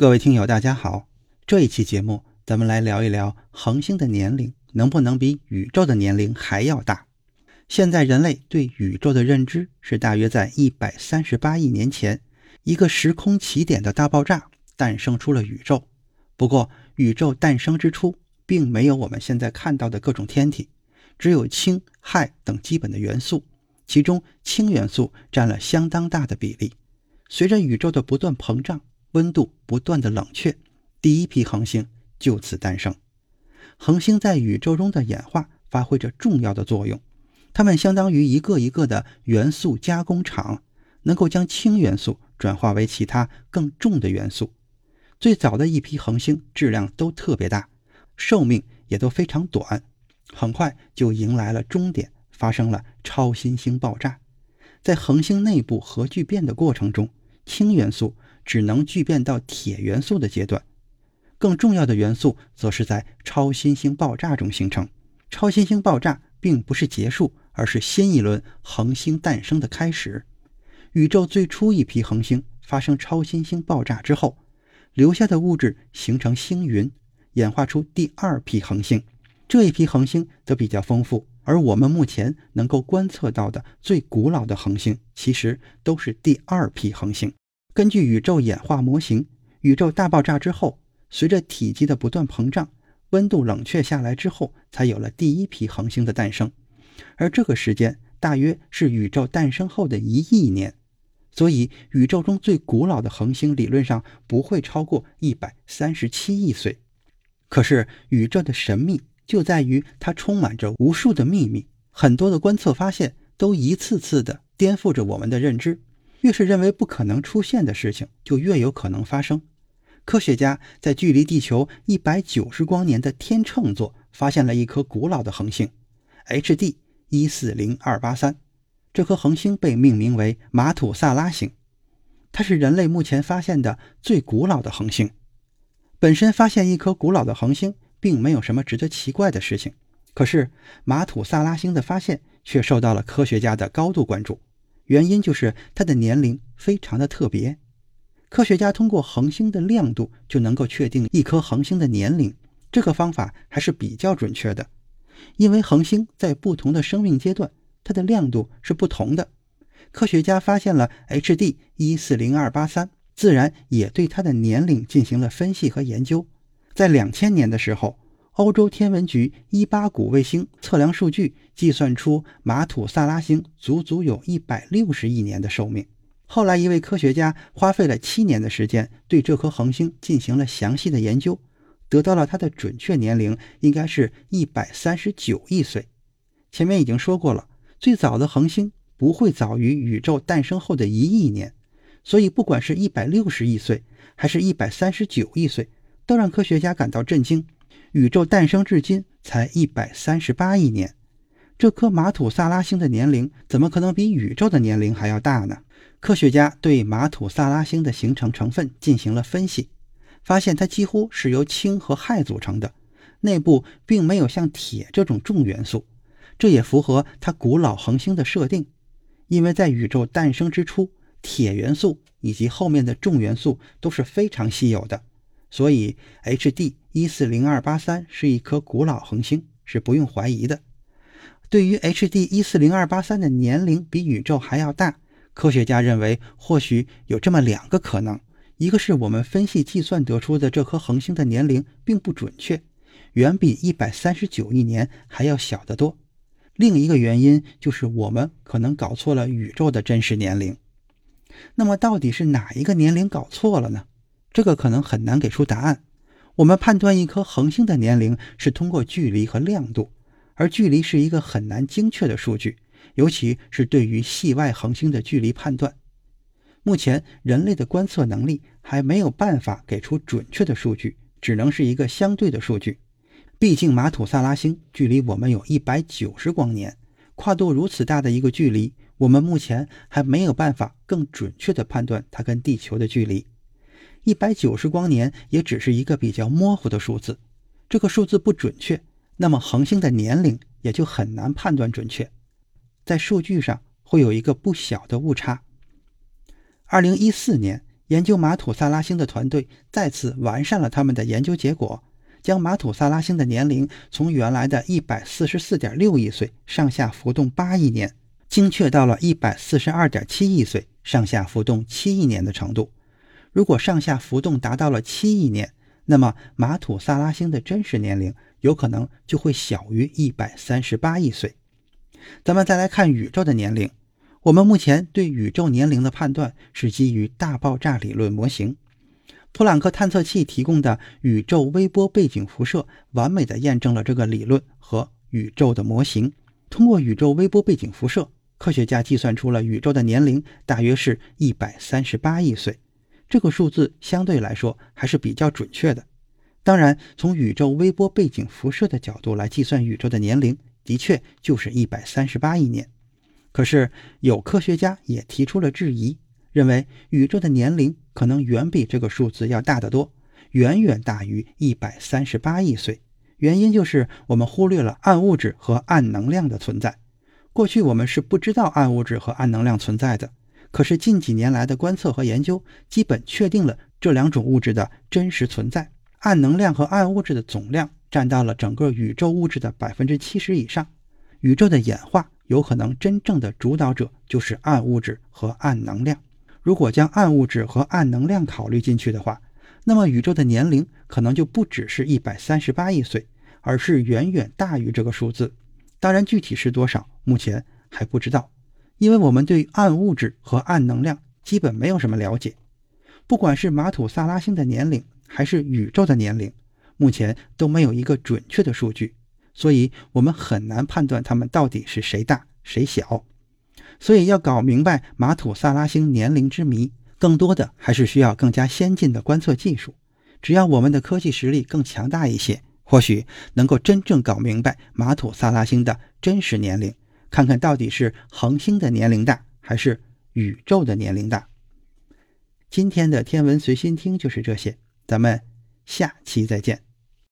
各位听友，大家好。这一期节目，咱们来聊一聊恒星的年龄能不能比宇宙的年龄还要大？现在人类对宇宙的认知是，大约在一百三十八亿年前，一个时空起点的大爆炸诞生出了宇宙。不过，宇宙诞生之初，并没有我们现在看到的各种天体，只有氢、氦等基本的元素，其中氢元素占了相当大的比例。随着宇宙的不断膨胀，温度不断的冷却，第一批恒星就此诞生。恒星在宇宙中的演化发挥着重要的作用，它们相当于一个一个的元素加工厂，能够将氢元素转化为其他更重的元素。最早的一批恒星质量都特别大，寿命也都非常短，很快就迎来了终点，发生了超新星爆炸。在恒星内部核聚变的过程中，氢元素。只能聚变到铁元素的阶段，更重要的元素则是在超新星爆炸中形成。超新星爆炸并不是结束，而是新一轮恒星诞生的开始。宇宙最初一批恒星发生超新星爆炸之后，留下的物质形成星云，演化出第二批恒星。这一批恒星则比较丰富，而我们目前能够观测到的最古老的恒星，其实都是第二批恒星。根据宇宙演化模型，宇宙大爆炸之后，随着体积的不断膨胀，温度冷却下来之后，才有了第一批恒星的诞生。而这个时间大约是宇宙诞生后的一亿年，所以宇宙中最古老的恒星理论上不会超过一百三十七亿岁。可是宇宙的神秘就在于它充满着无数的秘密，很多的观测发现都一次次的颠覆着我们的认知。越是认为不可能出现的事情，就越有可能发生。科学家在距离地球一百九十光年的天秤座发现了一颗古老的恒星，HD 一四零二八三。这颗恒星被命名为马土萨拉星，它是人类目前发现的最古老的恒星。本身发现一颗古老的恒星，并没有什么值得奇怪的事情。可是马土萨拉星的发现却受到了科学家的高度关注。原因就是它的年龄非常的特别，科学家通过恒星的亮度就能够确定一颗恒星的年龄，这个方法还是比较准确的。因为恒星在不同的生命阶段，它的亮度是不同的。科学家发现了 HD 一四零二八三，自然也对它的年龄进行了分析和研究。在两千年的时候。欧洲天文局伊巴谷卫星测量数据计算出马土萨拉星足足有一百六十亿年的寿命。后来，一位科学家花费了七年的时间，对这颗恒星进行了详细的研究，得到了它的准确年龄应该是一百三十九亿岁。前面已经说过了，最早的恒星不会早于宇宙诞生后的一亿年，所以不管是一百六十亿岁还是一百三十九亿岁，都让科学家感到震惊。宇宙诞生至今才一百三十八亿年，这颗马土萨拉星的年龄怎么可能比宇宙的年龄还要大呢？科学家对马土萨拉星的形成成分进行了分析，发现它几乎是由氢和氦组成的，内部并没有像铁这种重元素。这也符合它古老恒星的设定，因为在宇宙诞生之初，铁元素以及后面的重元素都是非常稀有的。所以，HD 一四零二八三是一颗古老恒星，是不用怀疑的。对于 HD 一四零二八三的年龄比宇宙还要大，科学家认为或许有这么两个可能：一个是我们分析计算得出的这颗恒星的年龄并不准确，远比一百三十九亿年还要小得多；另一个原因就是我们可能搞错了宇宙的真实年龄。那么，到底是哪一个年龄搞错了呢？这个可能很难给出答案。我们判断一颗恒星的年龄是通过距离和亮度，而距离是一个很难精确的数据，尤其是对于系外恒星的距离判断。目前人类的观测能力还没有办法给出准确的数据，只能是一个相对的数据。毕竟马土萨拉星距离我们有一百九十光年，跨度如此大的一个距离，我们目前还没有办法更准确的判断它跟地球的距离。一百九十光年也只是一个比较模糊的数字，这个数字不准确，那么恒星的年龄也就很难判断准确，在数据上会有一个不小的误差。二零一四年，研究马土萨拉星的团队再次完善了他们的研究结果。将马土萨拉星的年龄从原来的一百四十四点六亿岁上下浮动八亿年，精确到了一百四十二点七亿岁上下浮动七亿年的程度。如果上下浮动达到了七亿年，那么马土萨拉星的真实年龄有可能就会小于一百三十八亿岁。咱们再来看宇宙的年龄，我们目前对宇宙年龄的判断是基于大爆炸理论模型。普朗克探测器提供的宇宙微波背景辐射，完美的验证了这个理论和宇宙的模型。通过宇宙微波背景辐射，科学家计算出了宇宙的年龄大约是一百三十八亿岁。这个数字相对来说还是比较准确的。当然，从宇宙微波背景辐射的角度来计算宇宙的年龄，的确就是一百三十八亿年。可是，有科学家也提出了质疑。认为宇宙的年龄可能远比这个数字要大得多，远远大于一百三十八亿岁。原因就是我们忽略了暗物质和暗能量的存在。过去我们是不知道暗物质和暗能量存在的，可是近几年来的观测和研究基本确定了这两种物质的真实存在。暗能量和暗物质的总量占到了整个宇宙物质的百分之七十以上。宇宙的演化有可能真正的主导者就是暗物质和暗能量。如果将暗物质和暗能量考虑进去的话，那么宇宙的年龄可能就不只是一百三十八亿岁，而是远远大于这个数字。当然，具体是多少，目前还不知道，因为我们对暗物质和暗能量基本没有什么了解。不管是马土萨拉星的年龄，还是宇宙的年龄，目前都没有一个准确的数据，所以我们很难判断它们到底是谁大谁小。所以要搞明白马土萨拉星年龄之谜，更多的还是需要更加先进的观测技术。只要我们的科技实力更强大一些，或许能够真正搞明白马土萨拉星的真实年龄，看看到底是恒星的年龄大，还是宇宙的年龄大。今天的天文随心听就是这些，咱们下期再见。